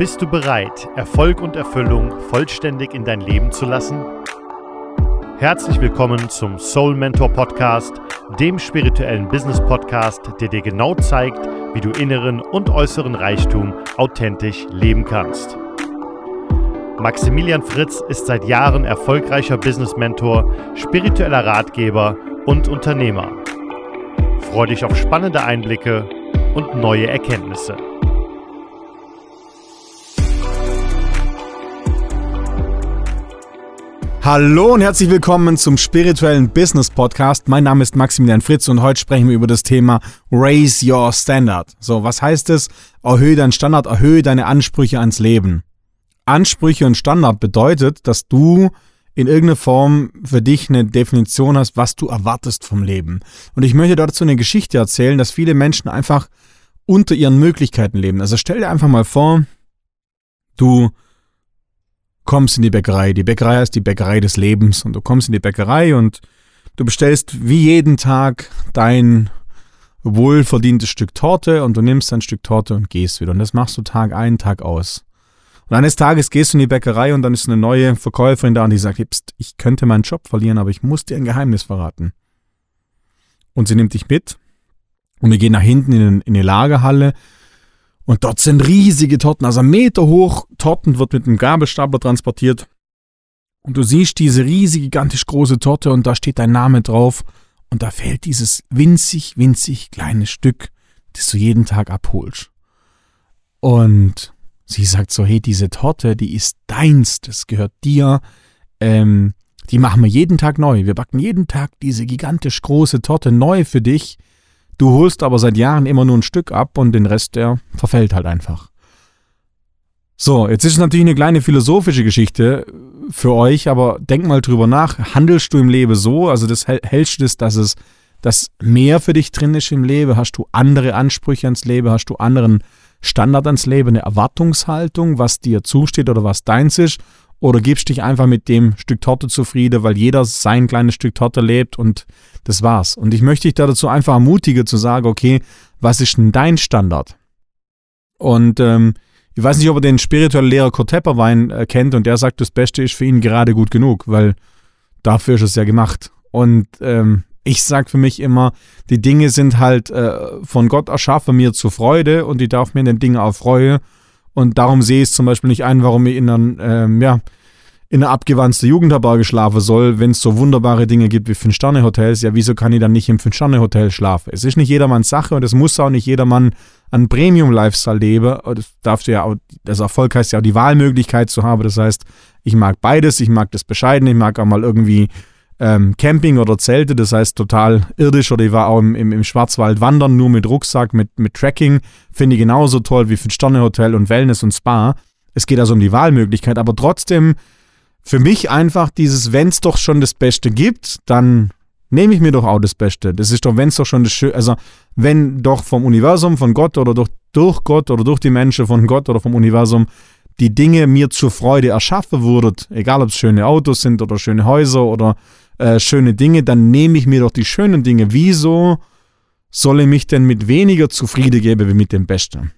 Bist du bereit, Erfolg und Erfüllung vollständig in dein Leben zu lassen? Herzlich willkommen zum Soul Mentor Podcast, dem spirituellen Business Podcast, der dir genau zeigt, wie du inneren und äußeren Reichtum authentisch leben kannst. Maximilian Fritz ist seit Jahren erfolgreicher Business Mentor, spiritueller Ratgeber und Unternehmer. Freue dich auf spannende Einblicke und neue Erkenntnisse. Hallo und herzlich willkommen zum spirituellen Business Podcast. Mein Name ist Maximilian Fritz und heute sprechen wir über das Thema Raise Your Standard. So, was heißt es? Erhöhe deinen Standard, erhöhe deine Ansprüche ans Leben. Ansprüche und Standard bedeutet, dass du in irgendeiner Form für dich eine Definition hast, was du erwartest vom Leben. Und ich möchte dazu eine Geschichte erzählen, dass viele Menschen einfach unter ihren Möglichkeiten leben. Also stell dir einfach mal vor, du kommst in die Bäckerei. Die Bäckerei heißt die Bäckerei des Lebens und du kommst in die Bäckerei und du bestellst wie jeden Tag dein wohlverdientes Stück Torte und du nimmst ein Stück Torte und gehst wieder. Und das machst du Tag ein, Tag aus. Und eines Tages gehst du in die Bäckerei und dann ist eine neue Verkäuferin da und die sagt, ich könnte meinen Job verlieren, aber ich muss dir ein Geheimnis verraten. Und sie nimmt dich mit und wir gehen nach hinten in, in die Lagerhalle und dort sind riesige Torten, also Meter hoch Torten wird mit einem Gabelstapler transportiert. Und du siehst diese riesige, gigantisch große Torte und da steht dein Name drauf. Und da fehlt dieses winzig, winzig kleine Stück, das du jeden Tag abholst. Und sie sagt so, hey, diese Torte, die ist deins, das gehört dir. Ähm, die machen wir jeden Tag neu. Wir backen jeden Tag diese gigantisch große Torte neu für dich. Du holst aber seit Jahren immer nur ein Stück ab und den Rest, der verfällt halt einfach. So, jetzt ist es natürlich eine kleine philosophische Geschichte für euch, aber denk mal drüber nach. Handelst du im Leben so? Also das hältst du das, dass es dass mehr für dich drin ist im Leben? Hast du andere Ansprüche ans Leben? Hast du anderen Standard ans Leben? Eine Erwartungshaltung, was dir zusteht oder was deins ist? Oder gibst dich einfach mit dem Stück Torte zufrieden, weil jeder sein kleines Stück Torte lebt und das war's. Und ich möchte dich da dazu einfach ermutigen zu sagen, okay, was ist denn dein Standard? Und ähm, ich weiß nicht, ob er den spirituellen Lehrer Kurt Tepperwein äh, kennt und der sagt, das Beste ist für ihn gerade gut genug, weil dafür ist es ja gemacht. Und ähm, ich sag für mich immer, die Dinge sind halt äh, von Gott erschaffen mir zur Freude und ich darf mir in den Dingen auch freuen und darum sehe ich es zum Beispiel nicht ein, warum ich in einer, ähm, ja, in einer abgewanzten Jugendherberge schlafen soll, wenn es so wunderbare Dinge gibt wie Fünf-Sterne-Hotels. Ja, wieso kann ich dann nicht im Fünf-Sterne-Hotel schlafen? Es ist nicht jedermanns Sache und es muss auch nicht jedermann einen Premium-Lifestyle leben. Das darfst du ja auch, das Erfolg heißt ja auch die Wahlmöglichkeit zu haben. Das heißt, ich mag beides, ich mag das Bescheidene, ich mag auch mal irgendwie ähm, Camping oder Zelte, das heißt total irdisch. Oder ich war auch im, im, im Schwarzwald wandern, nur mit Rucksack, mit, mit Tracking. Finde ich genauso toll wie für Sterne-Hotel und Wellness und Spa. Es geht also um die Wahlmöglichkeit, aber trotzdem für mich einfach dieses, wenn es doch schon das Beste gibt, dann nehme ich mir doch auch das Beste. Das ist doch, wenn es doch schon das Schöne, also wenn doch vom Universum, von Gott oder durch, durch Gott oder durch die Menschen von Gott oder vom Universum die Dinge mir zur Freude erschaffen wurden, egal ob es schöne Autos sind oder schöne Häuser oder äh, schöne Dinge, dann nehme ich mir doch die schönen Dinge. Wieso soll ich mich denn mit weniger zufrieden geben wie mit dem Besten?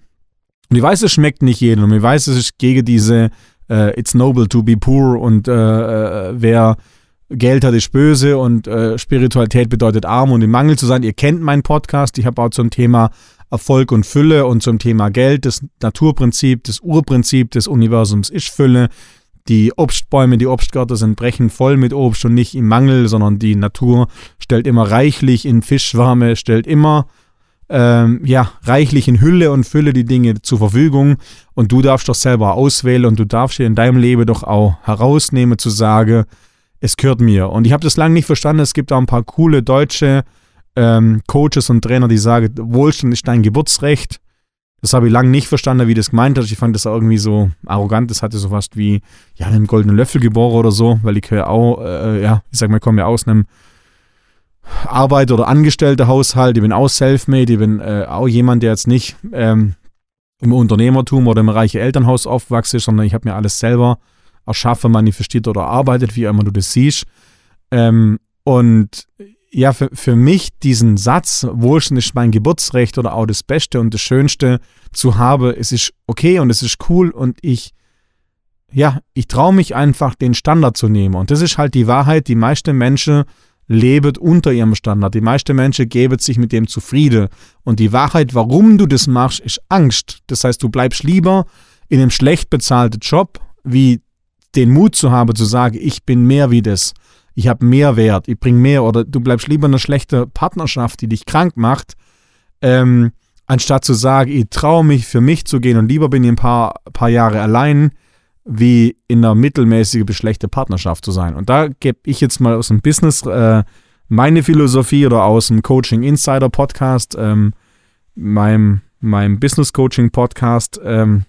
Und ich weiß, es schmeckt nicht jedem und ich weiß, es ist gegen diese äh, It's noble to be poor und äh, äh, wer Geld hat, ist böse und äh, Spiritualität bedeutet arm und im Mangel zu sein. Ihr kennt meinen Podcast. Ich habe auch zum Thema Erfolg und Fülle und zum Thema Geld das Naturprinzip, das Urprinzip des Universums ist Fülle. Die Obstbäume, die Obstgärten sind brechen voll mit Obst und nicht im Mangel, sondern die Natur stellt immer reichlich in Fischschwärme, stellt immer ähm, ja, reichlich in Hülle und Fülle die Dinge zur Verfügung und du darfst doch selber auswählen und du darfst dir in deinem Leben doch auch herausnehmen zu sagen, es gehört mir. Und ich habe das lange nicht verstanden, es gibt da ein paar coole deutsche ähm, Coaches und Trainer, die sagen, Wohlstand ist dein Geburtsrecht das habe ich lange nicht verstanden, wie das gemeint hat. Ich fand das irgendwie so arrogant. Das hatte so fast wie, ja, einen goldenen Löffel geboren oder so, weil ich ja auch, äh, ja, ich sag mal, ich komme ja aus einem Arbeit- oder Angestellte-Haushalt. Ich bin auch self-made. Ich bin äh, auch jemand, der jetzt nicht ähm, im Unternehmertum oder im reichen Elternhaus aufwachse, sondern ich habe mir alles selber erschaffen, manifestiert oder arbeitet, wie immer du das siehst. Ähm, und ja, für, für mich diesen Satz, Wohlstand ist mein Geburtsrecht oder auch das Beste und das Schönste zu haben, es ist okay und es ist cool und ich, ja, ich traue mich einfach, den Standard zu nehmen. Und das ist halt die Wahrheit, die meisten Menschen leben unter ihrem Standard. Die meisten Menschen geben sich mit dem zufrieden. Und die Wahrheit, warum du das machst, ist Angst. Das heißt, du bleibst lieber in einem schlecht bezahlten Job, wie den Mut zu haben, zu sagen, ich bin mehr wie das ich habe mehr Wert, ich bringe mehr oder du bleibst lieber in einer schlechten Partnerschaft, die dich krank macht, ähm, anstatt zu sagen, ich traue mich für mich zu gehen und lieber bin ich ein paar, paar Jahre allein, wie in einer mittelmäßigen bis schlechten Partnerschaft zu sein. Und da gebe ich jetzt mal aus dem Business äh, meine Philosophie oder aus dem Coaching Insider Podcast, ähm, meinem, meinem Business Coaching Podcast, ähm,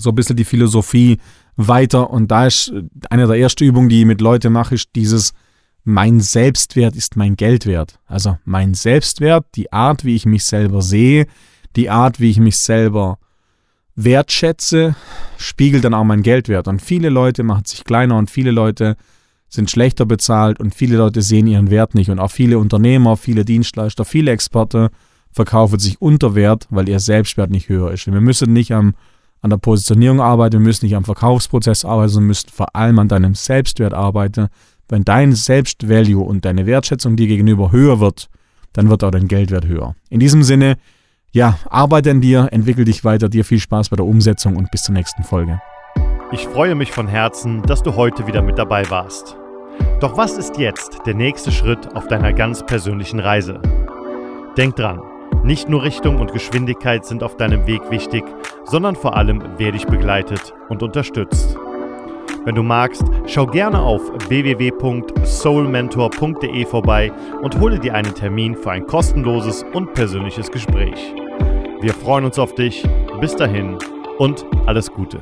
so ein bisschen die Philosophie, weiter. Und da ist eine der ersten Übungen, die ich mit Leuten mache, ist dieses mein Selbstwert ist mein Geldwert. Also mein Selbstwert, die Art, wie ich mich selber sehe, die Art, wie ich mich selber wertschätze, spiegelt dann auch mein Geldwert. Und viele Leute machen sich kleiner und viele Leute sind schlechter bezahlt und viele Leute sehen ihren Wert nicht. Und auch viele Unternehmer, viele Dienstleister, viele Experten verkaufen sich unter Wert, weil ihr Selbstwert nicht höher ist. wir müssen nicht am an der Positionierung arbeiten, wir müssen nicht am Verkaufsprozess arbeiten, sondern müssen vor allem an deinem Selbstwert arbeiten. Wenn dein Selbstvalue und deine Wertschätzung dir gegenüber höher wird, dann wird auch dein Geldwert höher. In diesem Sinne, ja, arbeite an dir, entwickel dich weiter, dir viel Spaß bei der Umsetzung und bis zur nächsten Folge. Ich freue mich von Herzen, dass du heute wieder mit dabei warst. Doch was ist jetzt der nächste Schritt auf deiner ganz persönlichen Reise? Denk dran, nicht nur Richtung und Geschwindigkeit sind auf deinem Weg wichtig, sondern vor allem, wer dich begleitet und unterstützt. Wenn du magst, schau gerne auf www.soulmentor.de vorbei und hole dir einen Termin für ein kostenloses und persönliches Gespräch. Wir freuen uns auf dich. Bis dahin und alles Gute.